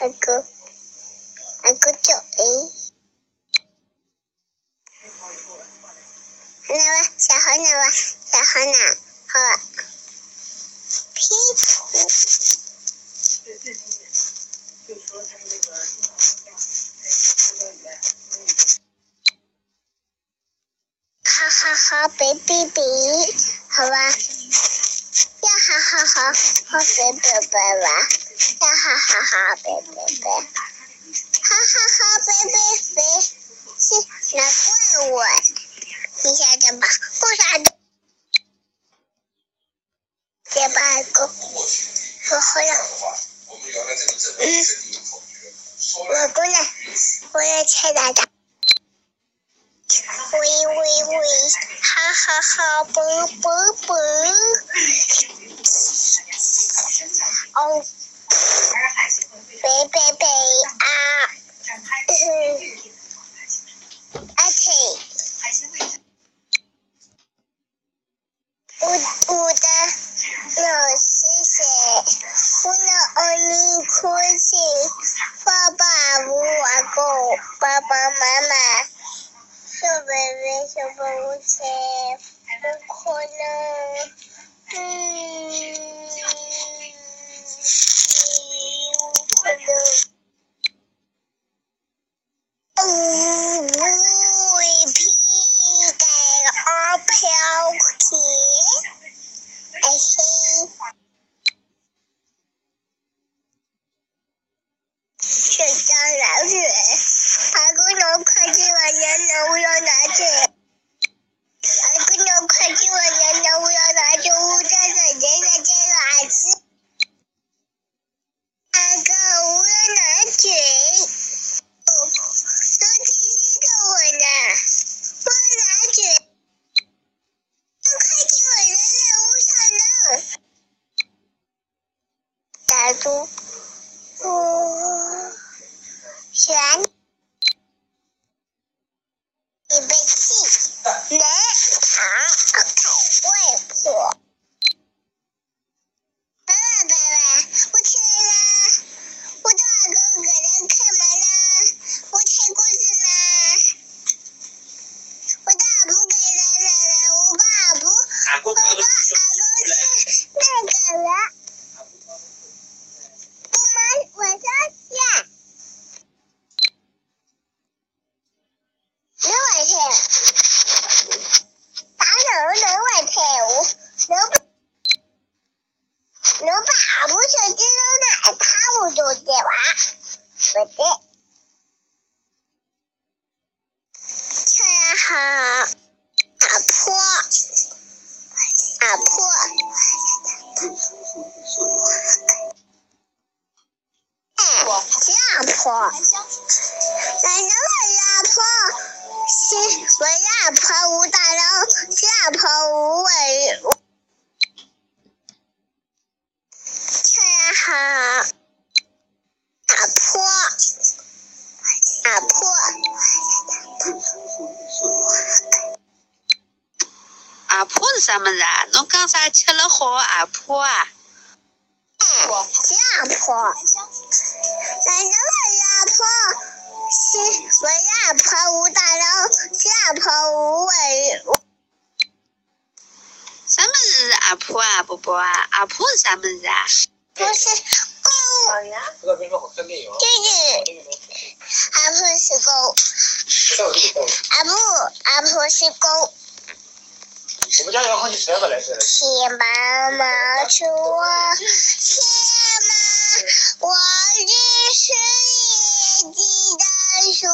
那个那个叫哎，那个小河那个小河哪和屁股，哈哈哈，比比比，好吧，呀哈哈哈，好比比比吧，呀哈哈哈，比比比，哈哈哈，比比比，是那怪物，你想怎么？为啥的？别把个，我回来，嗯，我过来，我要猜大家。喂喂喂，哈哈哈，啵啵啵，哦，贝贝贝啊，而且我我的老师写，我的儿女哭泣，爸爸不玩够，爸爸妈妈。小贝贝，小贝贝，切，不哭了，嗯，月。旋。预备起，门打开，外婆。爸爸，爸爸，我起来啦！我的二哥给人开门啦！我猜故事啦！我的阿婆给人来了，我把阿婆，我把阿公是那个人。我们晚上见。能外头，打能能外头，能能把不小心扔那他不就对吧？不对，漂亮好，阿婆，阿婆，哎，这阿婆，奶奶阿婆。是我阿婆无大人，是阿婆无为。漂亮好，阿婆，阿婆，阿婆是什么人啊？侬讲啥吃了好阿婆啊？哎，是阿婆，奶奶阿婆。是我阿婆无大阿婆无为。什么是阿婆啊，伯伯啊？阿婆是什么子啊？不是狗。就是阿婆是狗，阿母，阿婆是狗。我们家养了好几只鸭子来着。妈妈说：“妈妈，我只是一只老鼠。”